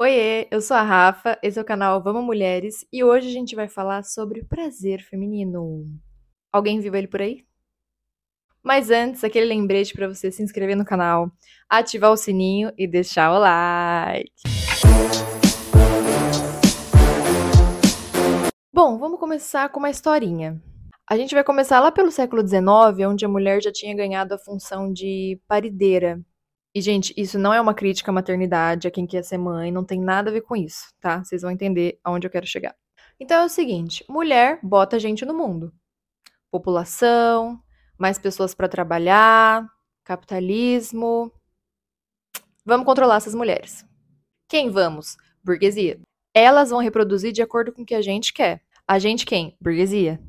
Oiê, eu sou a Rafa, esse é o canal Vamos Mulheres e hoje a gente vai falar sobre prazer feminino. Alguém viu ele por aí? Mas antes, aquele lembrete para você se inscrever no canal, ativar o sininho e deixar o like. Bom, vamos começar com uma historinha. A gente vai começar lá pelo século XIX, onde a mulher já tinha ganhado a função de parideira, e, gente, isso não é uma crítica à maternidade, a quem quer ser mãe, não tem nada a ver com isso, tá? Vocês vão entender aonde eu quero chegar. Então é o seguinte: mulher bota gente no mundo. População, mais pessoas para trabalhar, capitalismo. Vamos controlar essas mulheres. Quem vamos? Burguesia. Elas vão reproduzir de acordo com o que a gente quer. A gente quem? Burguesia.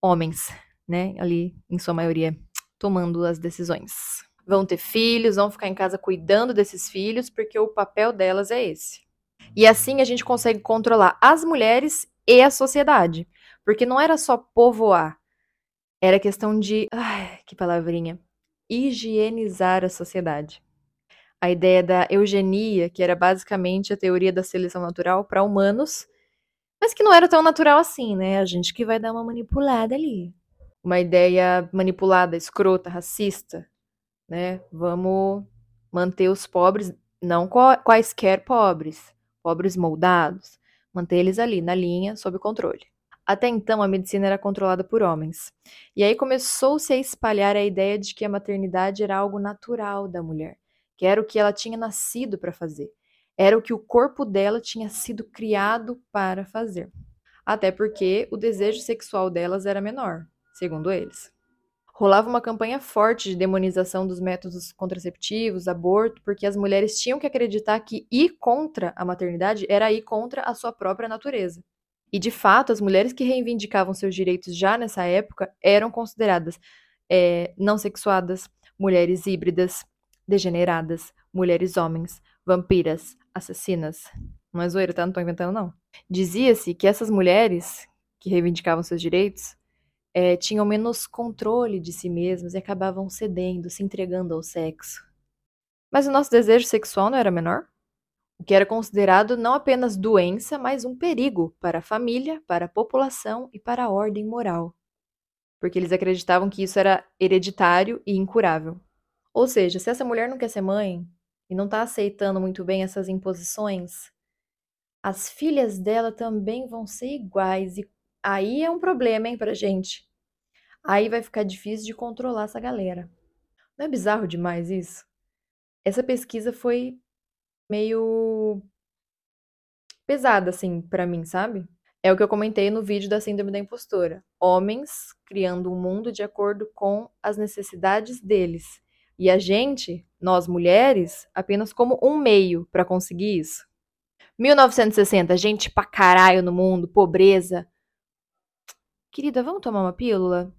Homens, né? Ali, em sua maioria, tomando as decisões vão ter filhos, vão ficar em casa cuidando desses filhos, porque o papel delas é esse. E assim a gente consegue controlar as mulheres e a sociedade. Porque não era só povoar, era questão de. Ai, que palavrinha! Higienizar a sociedade. A ideia da eugenia, que era basicamente a teoria da seleção natural para humanos, mas que não era tão natural assim, né? A gente que vai dar uma manipulada ali. Uma ideia manipulada, escrota, racista, né? Vamos manter os pobres, não quaisquer pobres, pobres moldados, manter eles ali na linha, sob controle. Até então, a medicina era controlada por homens. E aí começou-se a espalhar a ideia de que a maternidade era algo natural da mulher, que era o que ela tinha nascido para fazer, era o que o corpo dela tinha sido criado para fazer. Até porque o desejo sexual delas era menor, segundo eles rolava uma campanha forte de demonização dos métodos contraceptivos, aborto, porque as mulheres tinham que acreditar que ir contra a maternidade era ir contra a sua própria natureza. E de fato, as mulheres que reivindicavam seus direitos já nessa época eram consideradas é, não sexuadas, mulheres híbridas, degeneradas, mulheres homens, vampiras, assassinas. Não é zoeira, tá? Não tô inventando, não. Dizia-se que essas mulheres que reivindicavam seus direitos é, tinham menos controle de si mesmas e acabavam cedendo, se entregando ao sexo. Mas o nosso desejo sexual não era menor? O que era considerado não apenas doença, mas um perigo para a família, para a população e para a ordem moral. Porque eles acreditavam que isso era hereditário e incurável. Ou seja, se essa mulher não quer ser mãe e não está aceitando muito bem essas imposições, as filhas dela também vão ser iguais e Aí é um problema, hein, pra gente. Aí vai ficar difícil de controlar essa galera. Não é bizarro demais isso? Essa pesquisa foi meio pesada, assim, para mim, sabe? É o que eu comentei no vídeo da Síndrome da Impostora. Homens criando um mundo de acordo com as necessidades deles. E a gente, nós mulheres, apenas como um meio para conseguir isso. 1960, gente pra caralho no mundo, pobreza, Querida, vamos tomar uma pílula?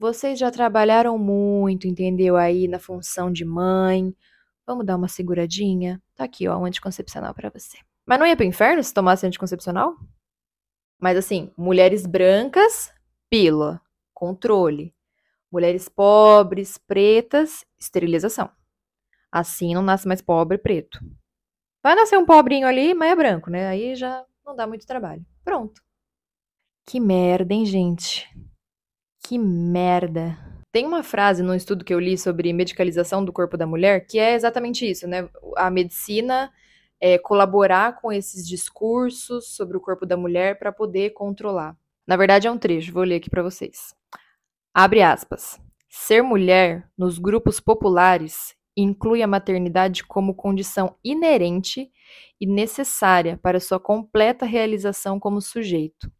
Vocês já trabalharam muito, entendeu? Aí na função de mãe. Vamos dar uma seguradinha? Tá aqui, ó, um anticoncepcional para você. Mas não ia pro inferno se tomasse anticoncepcional? Mas assim, mulheres brancas, pílula, controle. Mulheres pobres, pretas, esterilização. Assim não nasce mais pobre preto. Vai nascer um pobrinho ali, mas é branco, né? Aí já não dá muito trabalho. Pronto. Que merda, hein, gente? Que merda. Tem uma frase no estudo que eu li sobre medicalização do corpo da mulher que é exatamente isso, né? A medicina é, colaborar com esses discursos sobre o corpo da mulher para poder controlar. Na verdade, é um trecho, vou ler aqui para vocês. Abre aspas. Ser mulher nos grupos populares inclui a maternidade como condição inerente e necessária para sua completa realização como sujeito.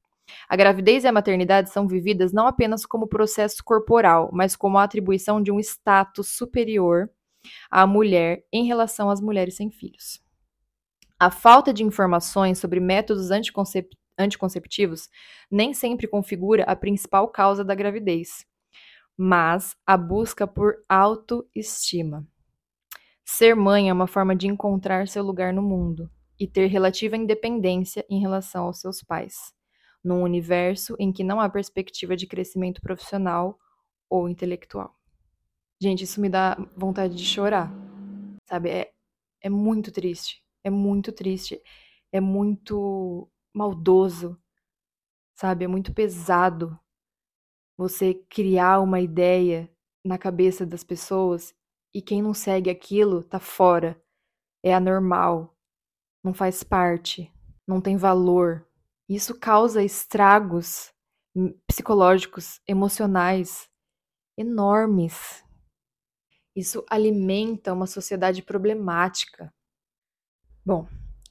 A gravidez e a maternidade são vividas não apenas como processo corporal, mas como a atribuição de um status superior à mulher em relação às mulheres sem filhos. A falta de informações sobre métodos anticoncep anticonceptivos nem sempre configura a principal causa da gravidez, mas a busca por autoestima. Ser mãe é uma forma de encontrar seu lugar no mundo e ter relativa independência em relação aos seus pais num universo em que não há perspectiva de crescimento profissional ou intelectual. Gente, isso me dá vontade de chorar, sabe? É, é muito triste. É muito triste. É muito maldoso, sabe? É muito pesado você criar uma ideia na cabeça das pessoas e quem não segue aquilo tá fora. É anormal, não faz parte, não tem valor. Isso causa estragos psicológicos, emocionais enormes. Isso alimenta uma sociedade problemática. Bom,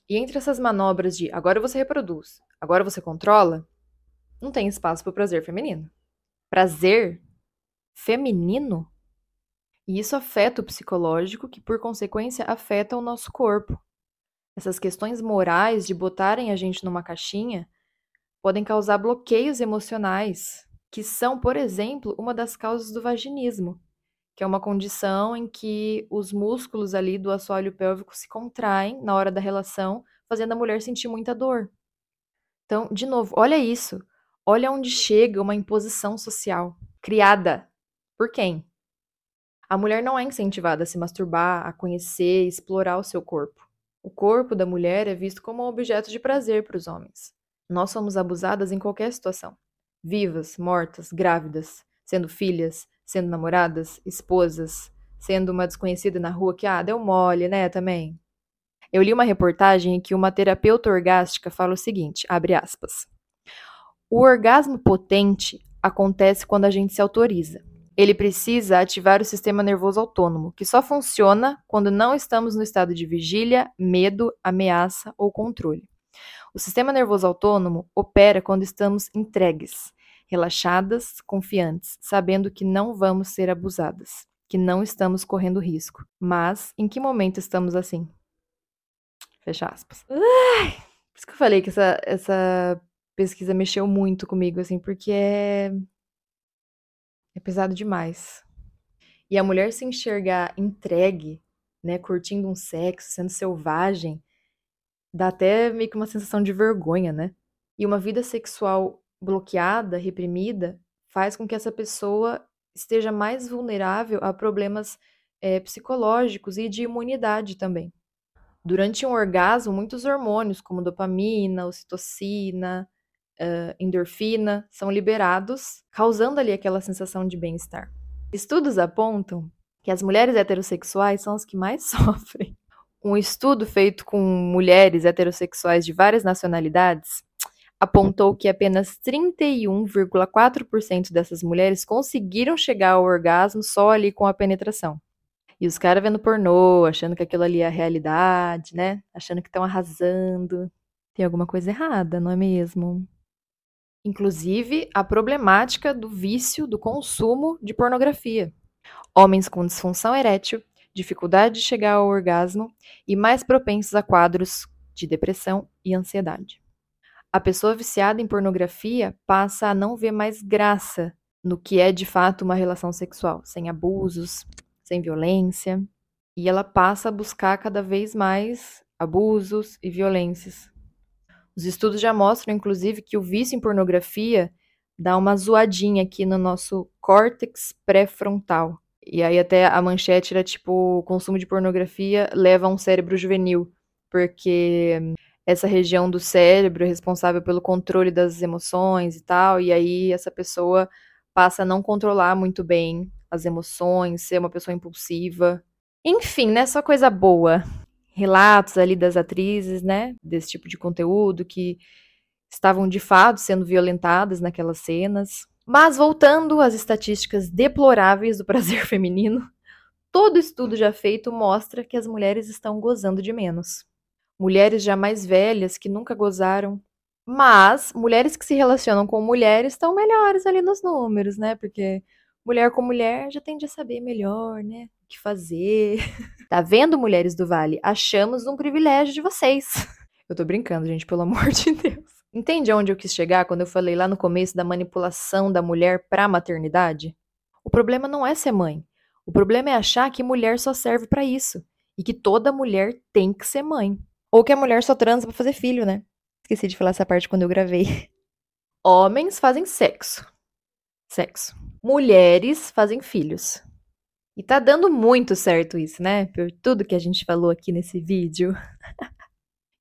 e entre essas manobras de agora você reproduz, agora você controla, não tem espaço para o prazer feminino. Prazer feminino? E isso afeta o psicológico, que por consequência afeta o nosso corpo. Essas questões morais de botarem a gente numa caixinha podem causar bloqueios emocionais, que são, por exemplo, uma das causas do vaginismo, que é uma condição em que os músculos ali do assoalho pélvico se contraem na hora da relação, fazendo a mulher sentir muita dor. Então, de novo, olha isso. Olha onde chega uma imposição social criada por quem? A mulher não é incentivada a se masturbar, a conhecer, explorar o seu corpo. O corpo da mulher é visto como um objeto de prazer para os homens. Nós somos abusadas em qualquer situação vivas, mortas, grávidas, sendo filhas, sendo namoradas, esposas, sendo uma desconhecida na rua que, ah, deu mole, né, também. Eu li uma reportagem em que uma terapeuta orgástica fala o seguinte, abre aspas. O orgasmo potente acontece quando a gente se autoriza. Ele precisa ativar o sistema nervoso autônomo, que só funciona quando não estamos no estado de vigília, medo, ameaça ou controle. O sistema nervoso autônomo opera quando estamos entregues, relaxadas, confiantes, sabendo que não vamos ser abusadas, que não estamos correndo risco. Mas em que momento estamos assim? Fecha aspas. Ai, por isso que eu falei que essa, essa pesquisa mexeu muito comigo, assim, porque é. É pesado demais. E a mulher se enxergar entregue, né, curtindo um sexo, sendo selvagem, dá até meio que uma sensação de vergonha, né? E uma vida sexual bloqueada, reprimida, faz com que essa pessoa esteja mais vulnerável a problemas é, psicológicos e de imunidade também. Durante um orgasmo, muitos hormônios, como dopamina, ocitocina, uh, endorfina, são liberados, causando ali aquela sensação de bem-estar. Estudos apontam que as mulheres heterossexuais são as que mais sofrem um estudo feito com mulheres heterossexuais de várias nacionalidades apontou que apenas 31,4% dessas mulheres conseguiram chegar ao orgasmo só ali com a penetração. E os caras vendo pornô, achando que aquilo ali é a realidade, né? Achando que estão arrasando. Tem alguma coisa errada, não é mesmo? Inclusive, a problemática do vício do consumo de pornografia. Homens com disfunção erétil dificuldade de chegar ao orgasmo e mais propensos a quadros de depressão e ansiedade. A pessoa viciada em pornografia passa a não ver mais graça no que é de fato uma relação sexual, sem abusos, sem violência, e ela passa a buscar cada vez mais abusos e violências. Os estudos já mostram, inclusive, que o vício em pornografia dá uma zoadinha aqui no nosso córtex pré-frontal, e aí até a manchete era tipo, o consumo de pornografia leva a um cérebro juvenil, porque essa região do cérebro é responsável pelo controle das emoções e tal, e aí essa pessoa passa a não controlar muito bem as emoções, ser uma pessoa impulsiva. Enfim, né, só coisa boa. Relatos ali das atrizes, né, desse tipo de conteúdo que estavam de fato sendo violentadas naquelas cenas. Mas voltando às estatísticas deploráveis do prazer feminino, todo estudo já feito mostra que as mulheres estão gozando de menos. Mulheres já mais velhas que nunca gozaram, mas mulheres que se relacionam com mulheres estão melhores ali nos números, né? Porque mulher com mulher já tende a saber melhor, né? O que fazer. Tá vendo, mulheres do Vale? Achamos um privilégio de vocês. Eu tô brincando, gente, pelo amor de Deus. Entende aonde eu quis chegar quando eu falei lá no começo da manipulação da mulher para a maternidade? O problema não é ser mãe. O problema é achar que mulher só serve para isso e que toda mulher tem que ser mãe. Ou que a mulher só transa para fazer filho, né? Esqueci de falar essa parte quando eu gravei. Homens fazem sexo. Sexo. Mulheres fazem filhos. E tá dando muito certo isso, né? Por tudo que a gente falou aqui nesse vídeo.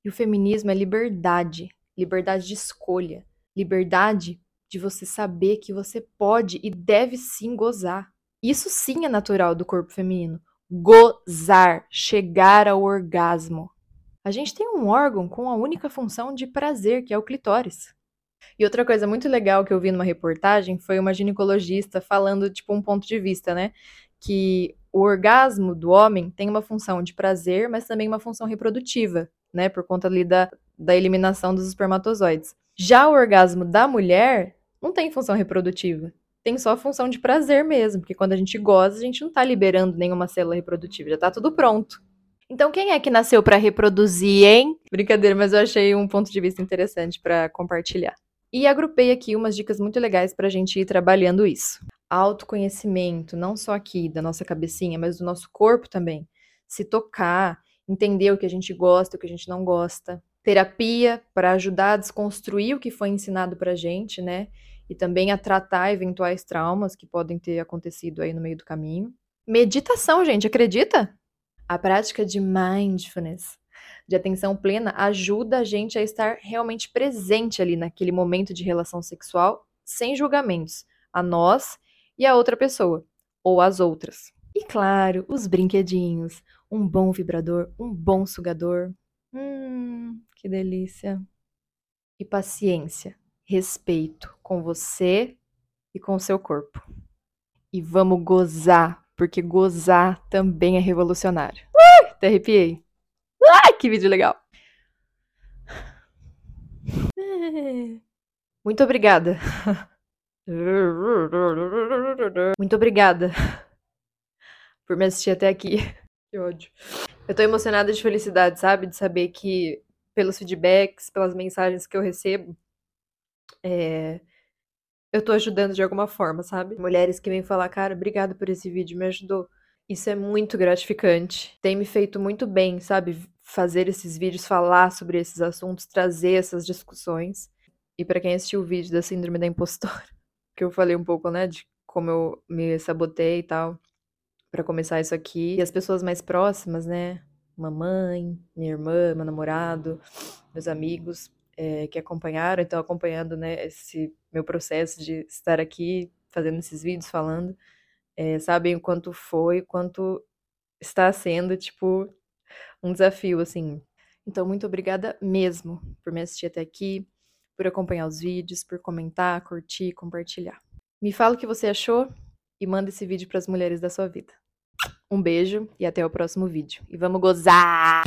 E o feminismo é liberdade, liberdade de escolha, liberdade de você saber que você pode e deve sim gozar. Isso sim é natural do corpo feminino. Gozar, chegar ao orgasmo. A gente tem um órgão com a única função de prazer, que é o clitóris. E outra coisa muito legal que eu vi numa reportagem foi uma ginecologista falando, tipo, um ponto de vista, né? Que o orgasmo do homem tem uma função de prazer, mas também uma função reprodutiva, né? Por conta ali da, da eliminação dos espermatozoides. Já o orgasmo da mulher não tem função reprodutiva. Tem só a função de prazer mesmo, porque quando a gente goza, a gente não tá liberando nenhuma célula reprodutiva, já tá tudo pronto. Então, quem é que nasceu para reproduzir, hein? Brincadeira, mas eu achei um ponto de vista interessante para compartilhar. E agrupei aqui umas dicas muito legais para a gente ir trabalhando isso. Autoconhecimento, não só aqui da nossa cabecinha, mas do nosso corpo também. Se tocar, entender o que a gente gosta, o que a gente não gosta. Terapia para ajudar a desconstruir o que foi ensinado para a gente, né? E também a tratar eventuais traumas que podem ter acontecido aí no meio do caminho. Meditação, gente, acredita? A prática de mindfulness, de atenção plena, ajuda a gente a estar realmente presente ali naquele momento de relação sexual, sem julgamentos, a nós e a outra pessoa, ou as outras. E claro, os brinquedinhos, um bom vibrador, um bom sugador. Hum, que delícia. E paciência, respeito com você e com o seu corpo. E vamos gozar porque gozar também é revolucionário. Uh, até arrepiei. Ai, que vídeo legal. Muito obrigada. Muito obrigada por me assistir até aqui. Que ódio. Eu tô emocionada de felicidade, sabe? De saber que pelos feedbacks, pelas mensagens que eu recebo, é, eu tô ajudando de alguma forma, sabe? Mulheres que vêm falar, cara, obrigado por esse vídeo, me ajudou. Isso é muito gratificante. Tem me feito muito bem, sabe? Fazer esses vídeos, falar sobre esses assuntos, trazer essas discussões. E para quem assistiu o vídeo da Síndrome da Impostora, que eu falei um pouco, né, de como eu me sabotei e tal, para começar isso aqui. E as pessoas mais próximas, né? Mamãe, minha irmã, meu namorado, meus amigos, é, que acompanharam, então acompanhando né, esse meu processo de estar aqui fazendo esses vídeos, falando, é, sabem o quanto foi, quanto está sendo, tipo, um desafio, assim. Então, muito obrigada mesmo por me assistir até aqui, por acompanhar os vídeos, por comentar, curtir, compartilhar. Me fala o que você achou e manda esse vídeo para as mulheres da sua vida. Um beijo e até o próximo vídeo. E vamos gozar!